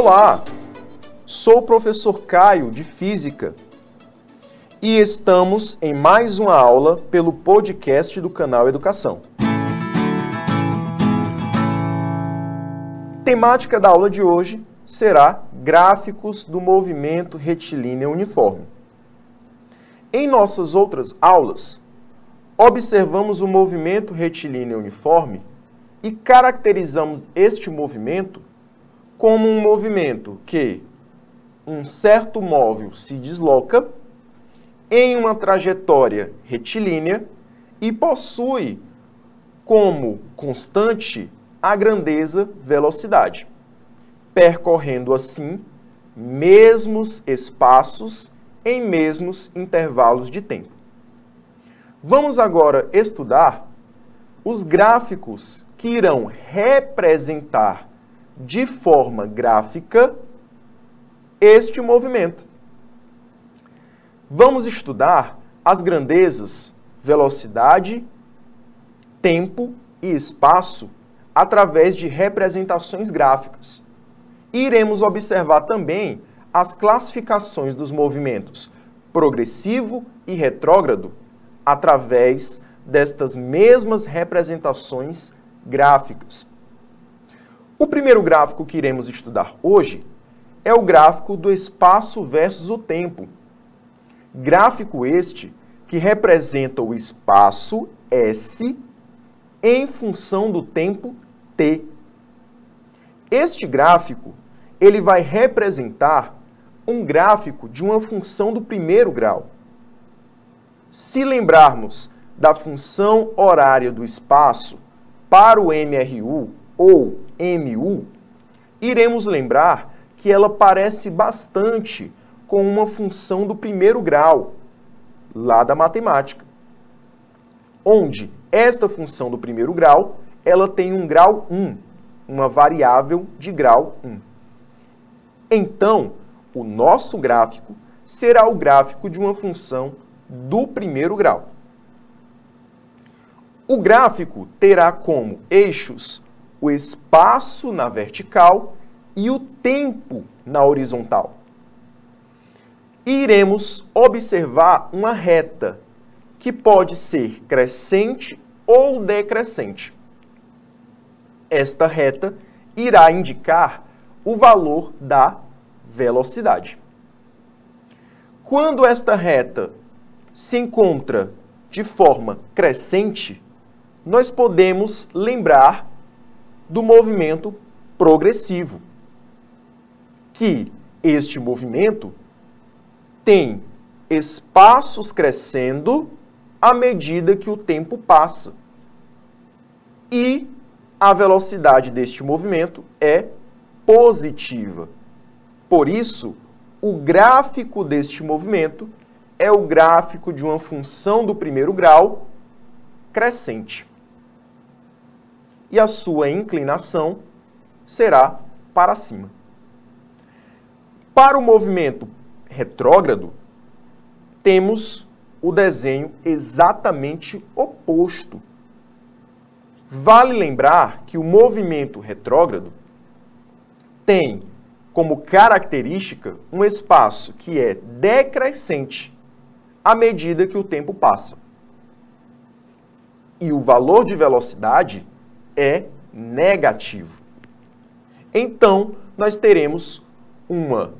Olá, sou o professor Caio de Física e estamos em mais uma aula pelo podcast do canal Educação. Temática da aula de hoje será gráficos do movimento retilíneo uniforme. Em nossas outras aulas, observamos o movimento retilíneo uniforme e caracterizamos este movimento como um movimento que um certo móvel se desloca em uma trajetória retilínea e possui como constante a grandeza velocidade, percorrendo assim mesmos espaços em mesmos intervalos de tempo. Vamos agora estudar os gráficos que irão representar de forma gráfica este movimento. Vamos estudar as grandezas velocidade, tempo e espaço através de representações gráficas. iremos observar também as classificações dos movimentos progressivo e retrógrado através destas mesmas representações gráficas. O primeiro gráfico que iremos estudar hoje é o gráfico do espaço versus o tempo. Gráfico este que representa o espaço S em função do tempo T. Este gráfico ele vai representar um gráfico de uma função do primeiro grau. Se lembrarmos da função horária do espaço para o MRU ou MU, iremos lembrar que ela parece bastante com uma função do primeiro grau, lá da matemática, onde esta função do primeiro grau, ela tem um grau 1, uma variável de grau 1. Então, o nosso gráfico será o gráfico de uma função do primeiro grau. O gráfico terá como eixos o espaço na vertical e o tempo na horizontal. E iremos observar uma reta que pode ser crescente ou decrescente. Esta reta irá indicar o valor da velocidade. Quando esta reta se encontra de forma crescente, nós podemos lembrar do movimento progressivo, que este movimento tem espaços crescendo à medida que o tempo passa. E a velocidade deste movimento é positiva. Por isso, o gráfico deste movimento é o gráfico de uma função do primeiro grau crescente. E a sua inclinação será para cima. Para o movimento retrógrado, temos o desenho exatamente oposto. Vale lembrar que o movimento retrógrado tem como característica um espaço que é decrescente à medida que o tempo passa. E o valor de velocidade é negativo. Então, nós teremos uma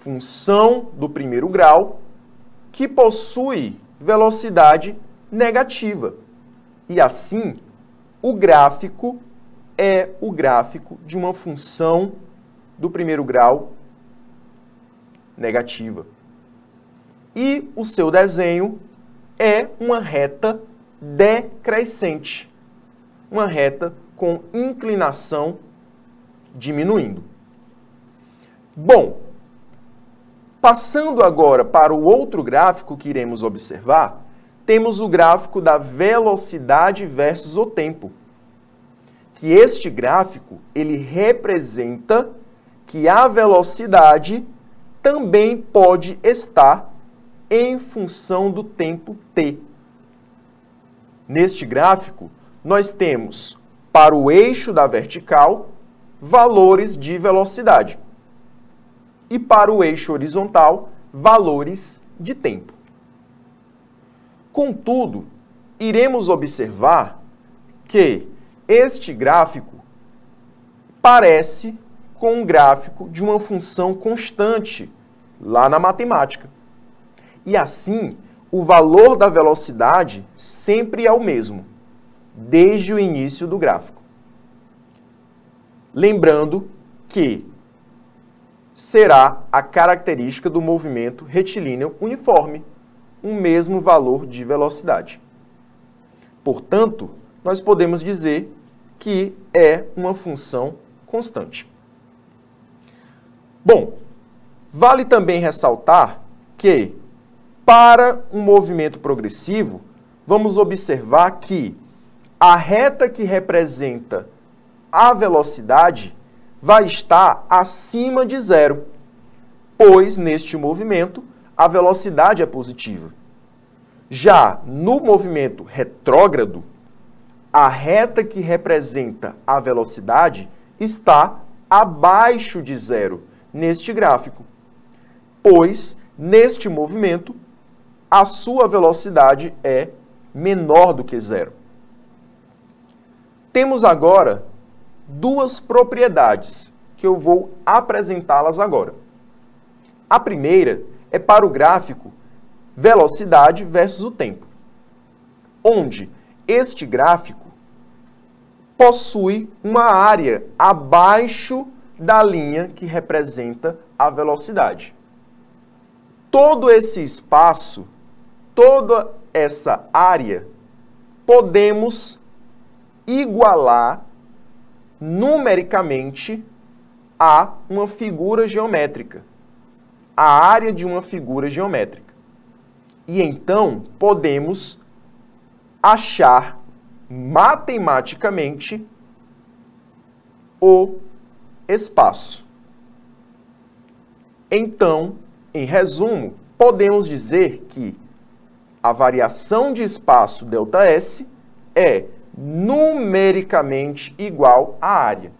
função do primeiro grau que possui velocidade negativa. E assim, o gráfico é o gráfico de uma função do primeiro grau negativa. E o seu desenho é uma reta decrescente, uma reta com inclinação diminuindo. Bom, passando agora para o outro gráfico que iremos observar, temos o gráfico da velocidade versus o tempo. Que este gráfico, ele representa que a velocidade também pode estar em função do tempo t. Neste gráfico, nós temos para o eixo da vertical valores de velocidade. e para o eixo horizontal, valores de tempo. Contudo, iremos observar que este gráfico parece com um gráfico de uma função constante lá na matemática. E assim, o valor da velocidade sempre é o mesmo, desde o início do gráfico. Lembrando que será a característica do movimento retilíneo uniforme, um mesmo valor de velocidade. Portanto, nós podemos dizer que é uma função constante. Bom, vale também ressaltar que, para um movimento progressivo, vamos observar que a reta que representa a velocidade vai estar acima de zero, pois neste movimento a velocidade é positiva. Já no movimento retrógrado, a reta que representa a velocidade está abaixo de zero neste gráfico, pois neste movimento a sua velocidade é menor do que zero. Temos agora duas propriedades que eu vou apresentá-las agora. A primeira é para o gráfico velocidade versus o tempo, onde este gráfico possui uma área abaixo da linha que representa a velocidade. Todo esse espaço, toda essa área, podemos igualar numericamente a uma figura geométrica, a área de uma figura geométrica. E então podemos achar matematicamente o espaço. Então, em resumo, podemos dizer que a variação de espaço ΔS é numericamente igual à área.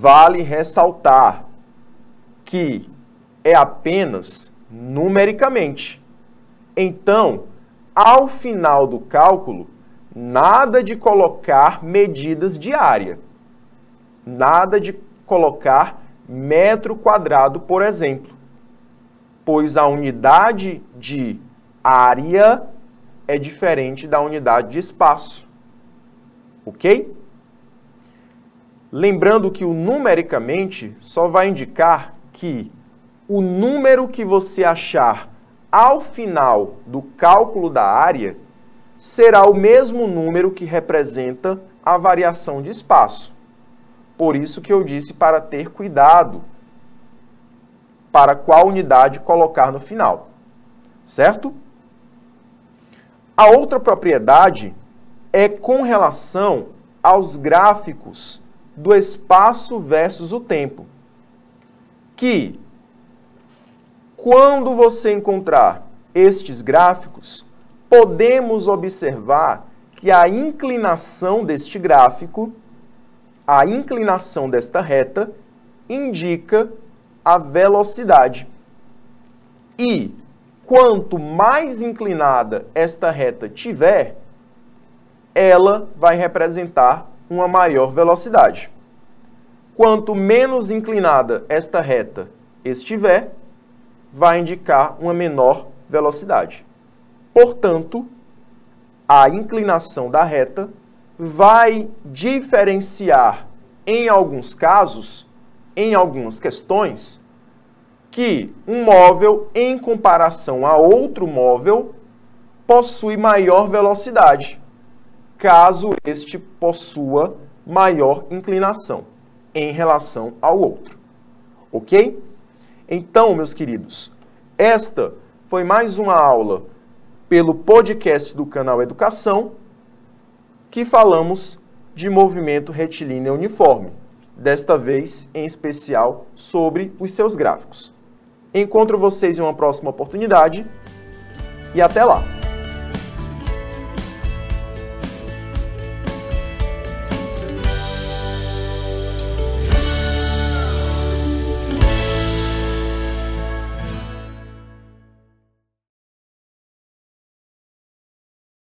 Vale ressaltar que é apenas numericamente. Então, ao final do cálculo, nada de colocar medidas de área. Nada de colocar metro quadrado, por exemplo. Pois a unidade de área é diferente da unidade de espaço. Ok? Lembrando que o numericamente só vai indicar que o número que você achar ao final do cálculo da área será o mesmo número que representa a variação de espaço. Por isso que eu disse para ter cuidado para qual unidade colocar no final. Certo? A outra propriedade é com relação aos gráficos do espaço versus o tempo. Que quando você encontrar estes gráficos, podemos observar que a inclinação deste gráfico, a inclinação desta reta, indica a velocidade. E quanto mais inclinada esta reta tiver, ela vai representar uma maior velocidade. Quanto menos inclinada esta reta estiver, vai indicar uma menor velocidade. Portanto, a inclinação da reta vai diferenciar, em alguns casos, em algumas questões, que um móvel, em comparação a outro móvel, possui maior velocidade, caso este possua maior inclinação em relação ao outro. Ok? Então, meus queridos, esta foi mais uma aula pelo podcast do canal Educação que falamos de movimento retilíneo uniforme, desta vez em especial sobre os seus gráficos. Encontro vocês em uma próxima oportunidade e até lá!